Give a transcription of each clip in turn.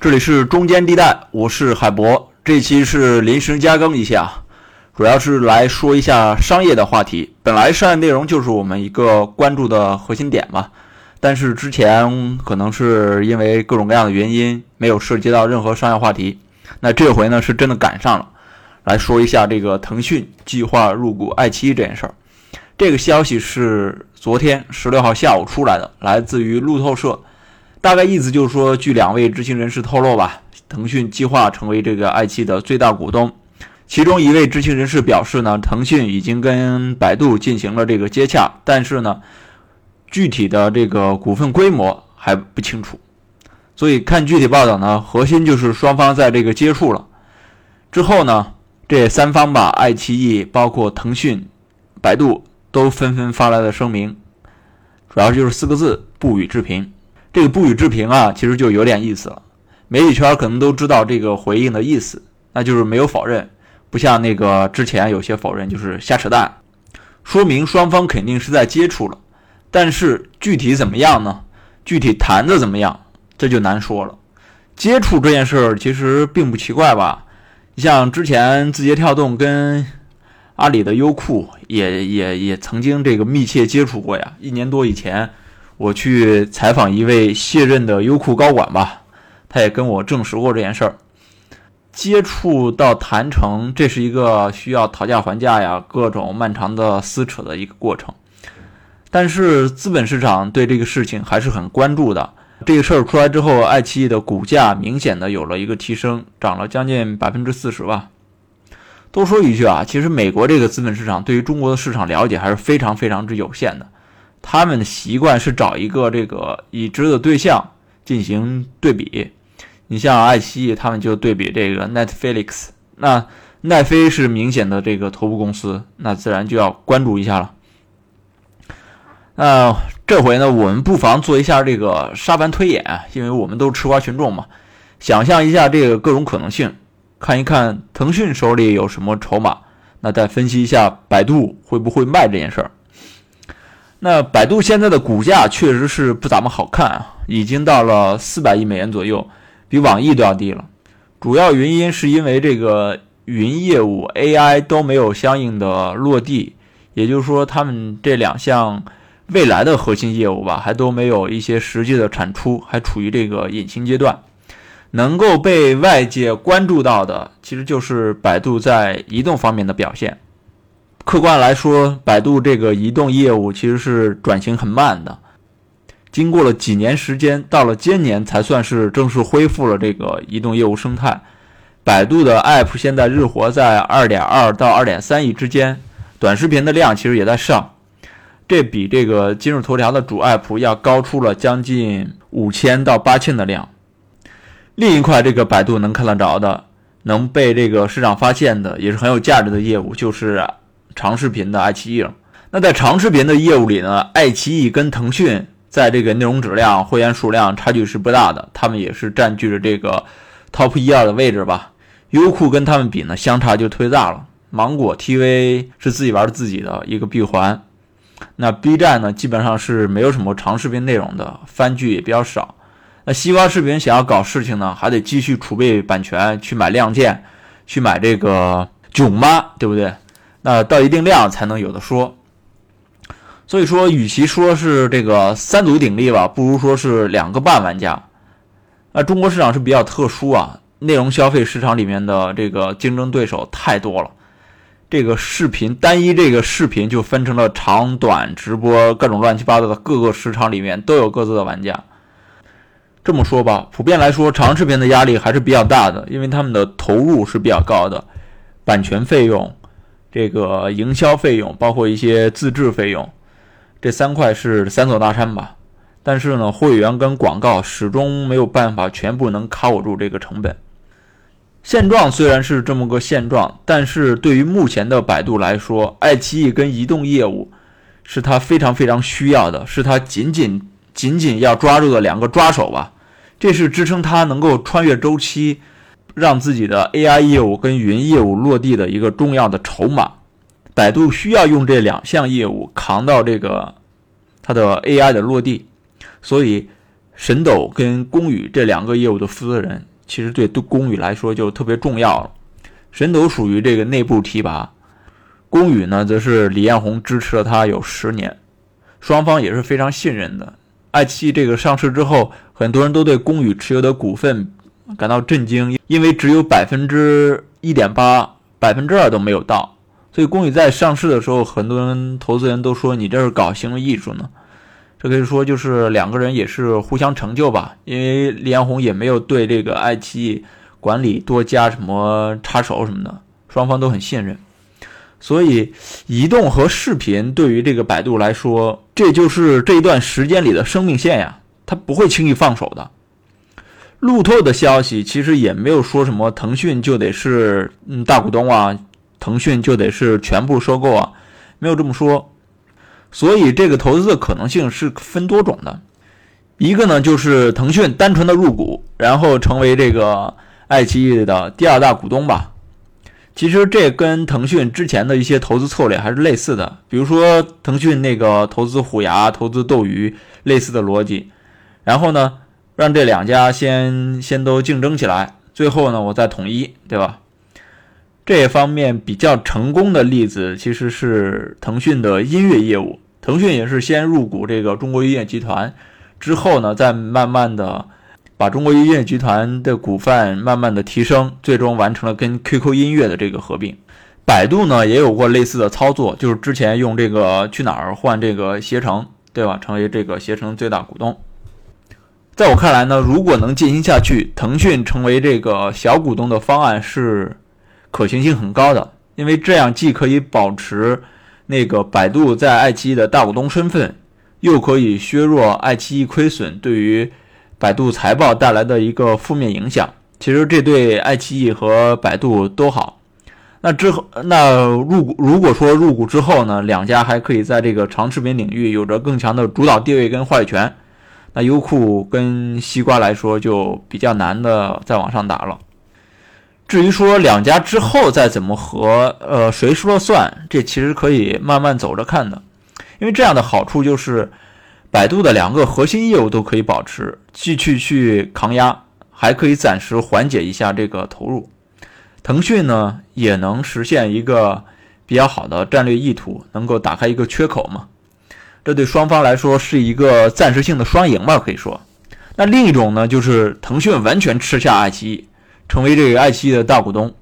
这里是中间地带，我是海博。这期是临时加更一下，主要是来说一下商业的话题。本来商业内容就是我们一个关注的核心点嘛，但是之前可能是因为各种各样的原因，没有涉及到任何商业话题。那这回呢，是真的赶上了，来说一下这个腾讯计划入股爱奇艺这件事儿。这个消息是昨天十六号下午出来的，来自于路透社。大概意思就是说，据两位知情人士透露吧，腾讯计划成为这个爱奇艺的最大股东。其中一位知情人士表示呢，腾讯已经跟百度进行了这个接洽，但是呢，具体的这个股份规模还不清楚。所以看具体报道呢，核心就是双方在这个接触了之后呢，这三方吧，爱奇艺、包括腾讯、百度都纷纷发来了声明，主要就是四个字：不予置评。这个不予置评啊，其实就有点意思了。媒体圈可能都知道这个回应的意思，那就是没有否认，不像那个之前有些否认就是瞎扯淡，说明双方肯定是在接触了。但是具体怎么样呢？具体谈的怎么样，这就难说了。接触这件事儿其实并不奇怪吧？你像之前字节跳动跟阿里的优酷也也也曾经这个密切接触过呀，一年多以前。我去采访一位卸任的优酷高管吧，他也跟我证实过这件事儿。接触到谈成，这是一个需要讨价还价呀，各种漫长的撕扯的一个过程。但是资本市场对这个事情还是很关注的。这个事儿出来之后，爱奇艺的股价明显的有了一个提升，涨了将近百分之四十吧。多说一句啊，其实美国这个资本市场对于中国的市场了解还是非常非常之有限的。他们的习惯是找一个这个已知的对象进行对比，你像爱奇艺，他们就对比这个 Netflix，那奈飞是明显的这个头部公司，那自然就要关注一下了。那这回呢，我们不妨做一下这个沙盘推演，因为我们都是吃瓜群众嘛，想象一下这个各种可能性，看一看腾讯手里有什么筹码，那再分析一下百度会不会卖这件事儿。那百度现在的股价确实是不怎么好看啊，已经到了四百亿美元左右，比网易都要低了。主要原因是因为这个云业务 AI 都没有相应的落地，也就是说，他们这两项未来的核心业务吧，还都没有一些实际的产出，还处于这个隐形阶段。能够被外界关注到的，其实就是百度在移动方面的表现。客观来说，百度这个移动业务其实是转型很慢的，经过了几年时间，到了今年才算是正式恢复了这个移动业务生态。百度的 App 现在日活在二点二到二点三亿之间，短视频的量其实也在上，这比这个今日头条的主 App 要高出了将近五千到八千的量。另一块，这个百度能看得着的，能被这个市场发现的，也是很有价值的业务，就是。长视频的爱奇艺。那在长视频的业务里呢，爱奇艺跟腾讯在这个内容质量、会员数量差距是不大的，他们也是占据着这个 top 一二的位置吧。优酷跟他们比呢，相差就忒大了。芒果 TV 是自己玩自己的一个闭环。那 B 站呢，基本上是没有什么长视频内容的，番剧也比较少。那西瓜视频想要搞事情呢，还得继续储备版权，去买亮剑，去买这个囧妈，对不对？那到一定量才能有的说，所以说，与其说是这个三足鼎立吧，不如说是两个半玩家。那中国市场是比较特殊啊，内容消费市场里面的这个竞争对手太多了。这个视频单一这个视频就分成了长短直播各种乱七八糟的各个市场里面都有各自的玩家。这么说吧，普遍来说，长视频的压力还是比较大的，因为他们的投入是比较高的，版权费用。这个营销费用包括一些自制费用，这三块是三座大山吧。但是呢，会员跟广告始终没有办法全部能 cover 住这个成本。现状虽然是这么个现状，但是对于目前的百度来说，爱奇艺跟移动业务是它非常非常需要的，是它紧紧紧紧要抓住的两个抓手吧。这是支撑它能够穿越周期。让自己的 AI 业务跟云业务落地的一个重要的筹码，百度需要用这两项业务扛到这个它的 AI 的落地，所以神斗跟公宇这两个业务的负责人，其实对公宇来说就特别重要了。神斗属于这个内部提拔，公宇呢，则是李彦宏支持了他有十年，双方也是非常信任的。爱奇艺这个上市之后，很多人都对公宇持有的股份感到震惊，因为只有百分之一点八，百分之二都没有到。所以公宇在上市的时候，很多人投资人都说你这是搞行为艺术呢。这可以说就是两个人也是互相成就吧，因为李彦宏也没有对这个爱奇艺管理多加什么插手什么的，双方都很信任。所以，移动和视频对于这个百度来说，这就是这一段时间里的生命线呀，它不会轻易放手的。路透的消息其实也没有说什么腾讯就得是嗯大股东啊，腾讯就得是全部收购啊，没有这么说。所以，这个投资的可能性是分多种的。一个呢，就是腾讯单纯的入股，然后成为这个爱奇艺的第二大股东吧。其实这跟腾讯之前的一些投资策略还是类似的，比如说腾讯那个投资虎牙、投资斗鱼类似的逻辑。然后呢，让这两家先先都竞争起来，最后呢，我再统一，对吧？这方面比较成功的例子其实是腾讯的音乐业务。腾讯也是先入股这个中国音乐集团，之后呢，再慢慢的把中国音乐集团的股份慢慢的提升，最终完成了跟 QQ 音乐的这个合并。百度呢也有过类似的操作，就是之前用这个去哪儿换这个携程，对吧？成为这个携程最大股东。在我看来呢，如果能进行下去，腾讯成为这个小股东的方案是。可行性很高的，因为这样既可以保持那个百度在爱奇艺的大股东身份，又可以削弱爱奇艺亏损对于百度财报带来的一个负面影响。其实这对爱奇艺和百度都好。那之后，那入股如果说入股之后呢，两家还可以在这个长视频领域有着更强的主导地位跟话语权。那优酷跟西瓜来说就比较难的再往上打了。至于说两家之后再怎么合，呃，谁说了算？这其实可以慢慢走着看的，因为这样的好处就是，百度的两个核心业务都可以保持，继续去抗压，还可以暂时缓解一下这个投入。腾讯呢，也能实现一个比较好的战略意图，能够打开一个缺口嘛？这对双方来说是一个暂时性的双赢吧，可以说。那另一种呢，就是腾讯完全吃下爱奇艺。成为这个爱奇艺的大股东，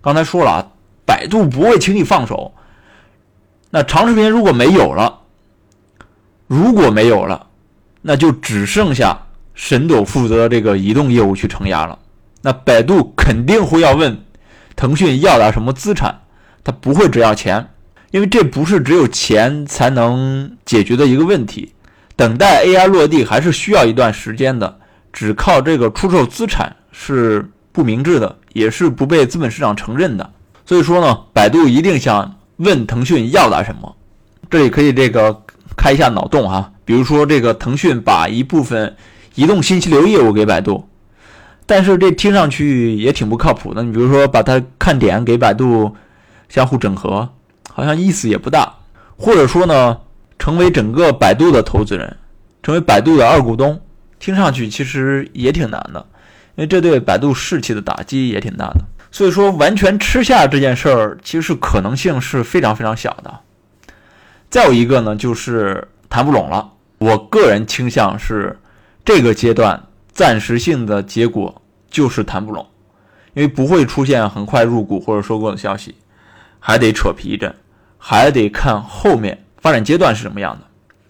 刚才说了啊，百度不会轻易放手。那长视频如果没有了，如果没有了，那就只剩下神斗负责这个移动业务去承压了。那百度肯定会要问腾讯要点什么资产，他不会只要钱，因为这不是只有钱才能解决的一个问题。等待 AI 落地还是需要一段时间的，只靠这个出售资产是。不明智的，也是不被资本市场承认的。所以说呢，百度一定想问腾讯要点什么。这里可以这个开一下脑洞哈，比如说这个腾讯把一部分移动信息流业务给百度，但是这听上去也挺不靠谱的。你比如说把它看点给百度相互整合，好像意思也不大。或者说呢，成为整个百度的投资人，成为百度的二股东，听上去其实也挺难的。因为这对百度士气的打击也挺大的，所以说完全吃下这件事儿，其实可能性是非常非常小的。再有一个呢，就是谈不拢了。我个人倾向是，这个阶段暂时性的结果就是谈不拢，因为不会出现很快入股或者收购的消息，还得扯皮一阵，还得看后面发展阶段是什么样的。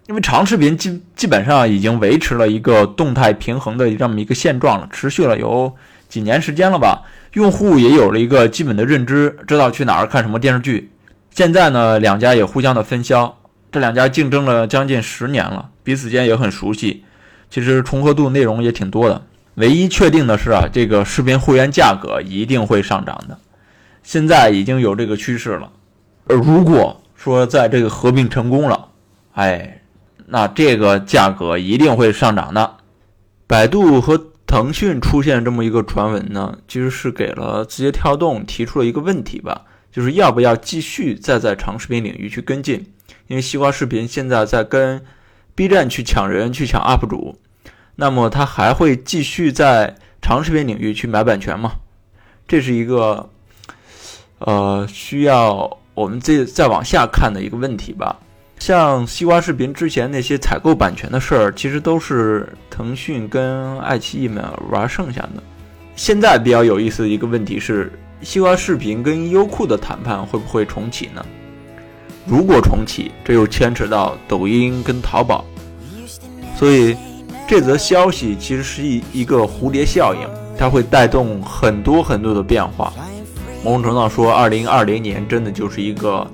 因为长视频基基本上已经维持了一个动态平衡的这么一个现状了，持续了有几年时间了吧？用户也有了一个基本的认知，知道去哪儿看什么电视剧。现在呢，两家也互相的分销，这两家竞争了将近十年了，彼此间也很熟悉。其实重合度、内容也挺多的。唯一确定的是啊，这个视频会员价格一定会上涨的，现在已经有这个趋势了。而如果说在这个合并成功了，哎。那这个价格一定会上涨的。百度和腾讯出现这么一个传闻呢，其实是给了字节跳动提出了一个问题吧，就是要不要继续再在长视频领域去跟进？因为西瓜视频现在在跟 B 站去抢人，去抢 UP 主。那么它还会继续在长视频领域去买版权吗？这是一个呃需要我们这再往下看的一个问题吧。像西瓜视频之前那些采购版权的事儿，其实都是腾讯跟爱奇艺们玩剩下的。现在比较有意思的一个问题是，西瓜视频跟优酷的谈判会不会重启呢？如果重启，这又牵扯到抖音跟淘宝，所以这则消息其实是一一个蝴蝶效应，它会带动很多很多的变化。某种程度上说，二零二零年真的就是一个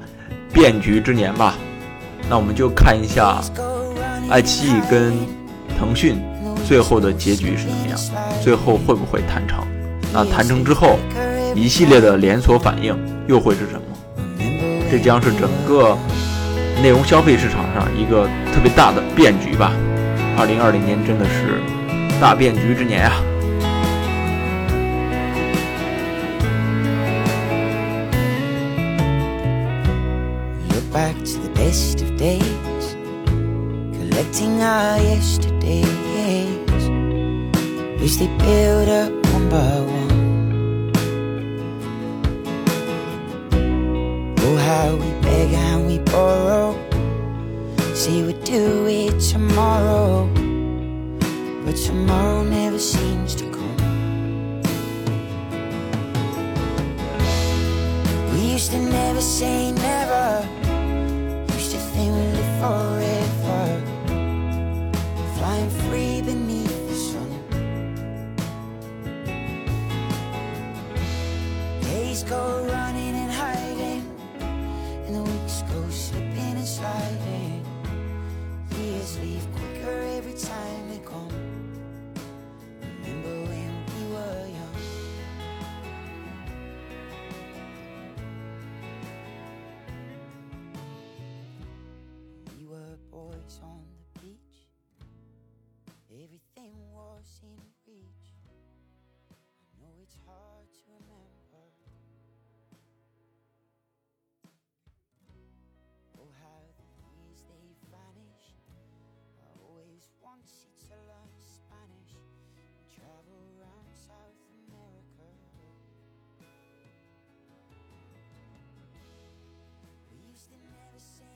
变局之年吧。那我们就看一下爱奇艺跟腾讯最后的结局是怎么样，最后会不会谈成？那谈成之后，一系列的连锁反应又会是什么？这将是整个内容消费市场上一个特别大的变局吧。二零二零年真的是大变局之年啊！days, collecting our yesterdays. Wish they build up one by one. Oh, how we beg and we borrow. Say we'd do it tomorrow, but tomorrow never seems to come. We used to never say never wish they never said